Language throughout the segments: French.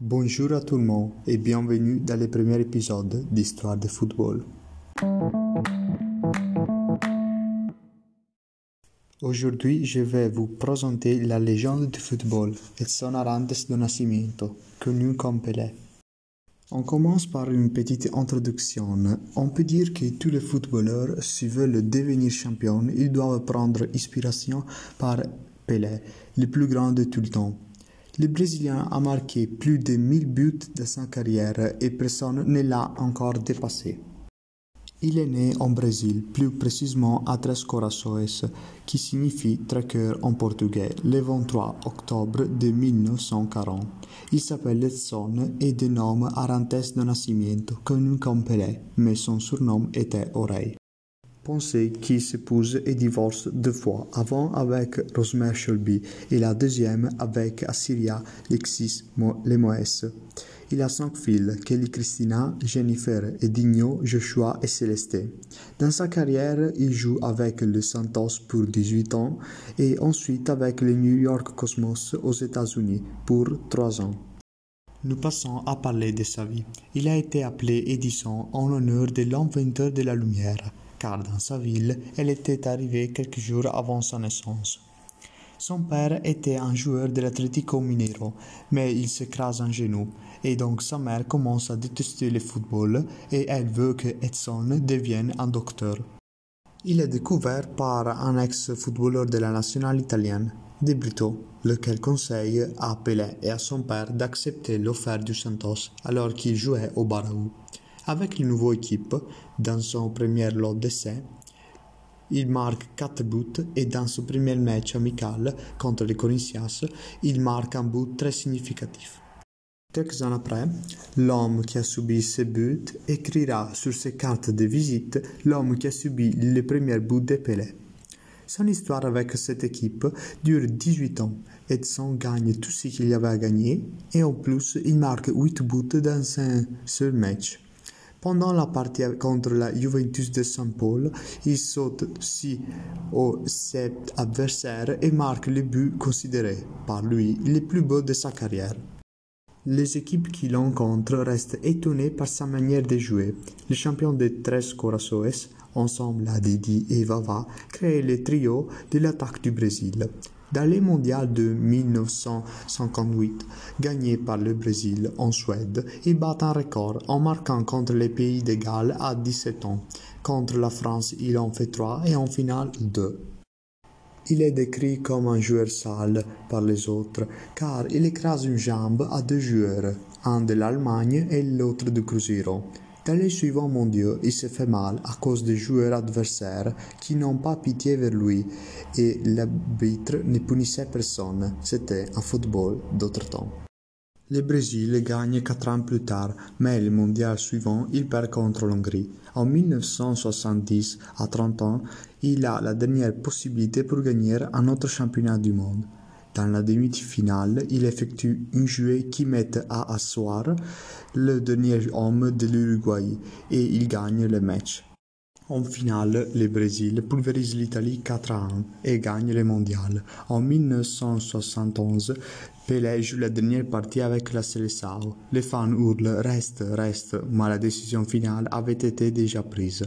Bonjour à tout le monde et bienvenue dans le premier épisode d'Histoire de football. Aujourd'hui, je vais vous présenter la légende du football, Edson Arantes do Nascimento, connu comme Pelé. On commence par une petite introduction. On peut dire que tous les footballeurs, s'ils veulent devenir champions, ils doivent prendre inspiration par Pelé, le plus grand de tout le temps. Le Brésilien a marqué plus de 1000 buts de sa carrière et personne ne l'a encore dépassé. Il est né en Brésil, plus précisément à Três Corações, qui signifie traqueur en portugais, le 23 octobre de 1940. Il s'appelle Edson et de nom Arantes do Nascimento, connu comme Pelé, mais son surnom était Oreille. Qu'il s'épouse et divorce deux fois, avant avec Rosemary Shelby et la deuxième avec Assyria Lexis Lemoes. Il a cinq filles, Kelly Christina, Jennifer, Edinho, Joshua et Céleste. Dans sa carrière, il joue avec le Santos pour 18 ans et ensuite avec le New York Cosmos aux États-Unis pour 3 ans. Nous passons à parler de sa vie. Il a été appelé Edison en honneur de l'inventeur de la lumière car dans sa ville, elle était arrivée quelques jours avant sa naissance. Son père était un joueur de l'Atlético Mineiro, mais il s'écrase un genou, et donc sa mère commence à détester le football et elle veut que Edson devienne un docteur. Il est découvert par un ex-footballeur de la nationale italienne, De Brito, lequel conseille à Pelé et à son père d'accepter l'offre du Santos alors qu'il jouait au Barraou. Avec la nouvelle équipe, dans son premier lot d'essais, il marque 4 buts et dans son premier match amical contre les Corinthians, il marque un but très significatif. Quelques années après, l'homme qui a subi ce but écrira sur ses cartes de visite l'homme qui a subi le premier but de Pelé. Son histoire avec cette équipe dure 18 ans. Edson gagne tout ce qu'il y avait à gagner et en plus il marque 8 buts dans un seul match. Pendant la partie contre la Juventus de Saint Paul, il saute aussi au sept adversaire et marque le but considéré par lui le plus beau de sa carrière. Les équipes qui l'encontrent restent étonnées par sa manière de jouer. Les champions de Tres Corações, ensemble à Didi et Vava, créent le trio de l'attaque du Brésil. Dans les mondiales de 1958, gagné par le Brésil en Suède, il bat un record en marquant contre les pays de Galles à 17 ans. Contre la France, il en fait 3 et en finale 2. Il est décrit comme un joueur sale par les autres, car il écrase une jambe à deux joueurs, un de l'Allemagne et l'autre du Cruzeiro. Dans les suivants mondiaux, il se fait mal à cause des joueurs adversaires qui n'ont pas pitié vers lui et l'arbitre ne punissait personne. C'était un football d'autre temps. Le Brésil gagne quatre ans plus tard, mais le mondial suivant, il perd contre l'Hongrie. En 1970, à 30 ans, il a la dernière possibilité pour gagner un autre championnat du monde. Dans la demi-finale, il effectue une jouée qui met à asseoir le dernier homme de l'Uruguay et il gagne le match. En finale, le Brésil pulvérise l'Italie 4 à 1 et gagne le mondial. En 1971, Pelé joue la dernière partie avec la Seleção. Les fans hurlent Reste, reste, mais la décision finale avait été déjà prise.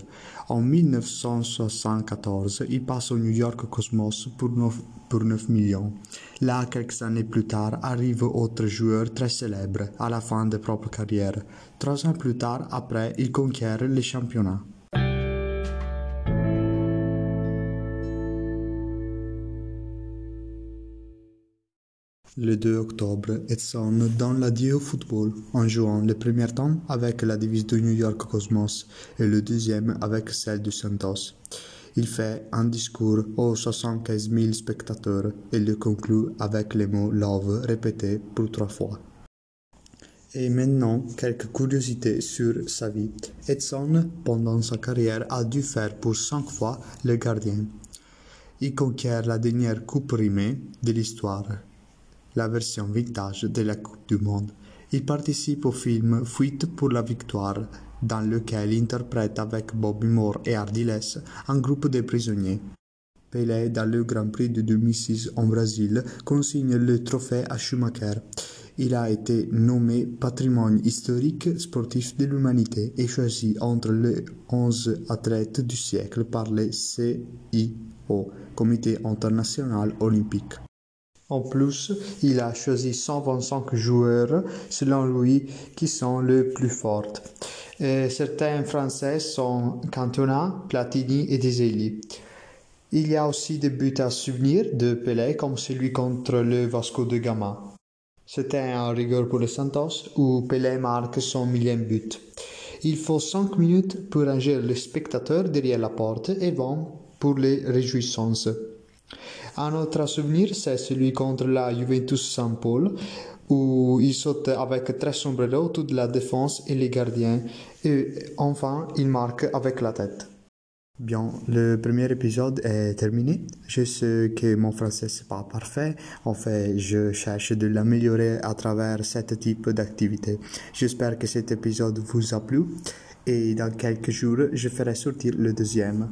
En 1974, il passe au New York Cosmos pour 9, pour 9 millions. Là, quelques années plus tard, arrive autre joueur très célèbre à la fin de propre carrière. Trois ans plus tard, après, il conquiert le championnat. Le 2 octobre, Edson donne l'adieu au football en jouant le premier temps avec la divise de New York Cosmos et le deuxième avec celle du Santos. Il fait un discours aux 75 000 spectateurs et le conclut avec les mots Love répétés pour trois fois. Et maintenant, quelques curiosités sur sa vie. Edson, pendant sa carrière, a dû faire pour cinq fois le gardien. Il conquiert la dernière coupe rimée de l'histoire la version vintage de la Coupe du Monde. Il participe au film Fuite pour la victoire, dans lequel il interprète avec Bobby Moore et Ardiles un groupe de prisonniers. Pelé, dans le Grand Prix de 2006 en Brésil, consigne le trophée à Schumacher. il a été nommé patrimoine historique sportif de l'humanité et choisi entre les 11 athlètes du siècle par le CIO, Comité international olympique. En plus, il a choisi 125 joueurs, selon lui, qui sont les plus forts. Certains Français sont Cantona, Platini et Desailly. Il y a aussi des buts à souvenir de Pelé, comme celui contre le Vasco de Gama. C'était un rigueur pour le Santos où Pelé marque son millième but. Il faut 5 minutes pour ranger les spectateurs derrière la porte et 20 pour les réjouissances. Un autre souvenir, c'est celui contre la Juventus Saint-Paul où il saute avec très sombreros toute la défense et les gardiens et enfin il marque avec la tête. Bien, le premier épisode est terminé. Je sais que mon français n'est pas parfait. En fait, je cherche de l'améliorer à travers ce type d'activité. J'espère que cet épisode vous a plu et dans quelques jours, je ferai sortir le deuxième.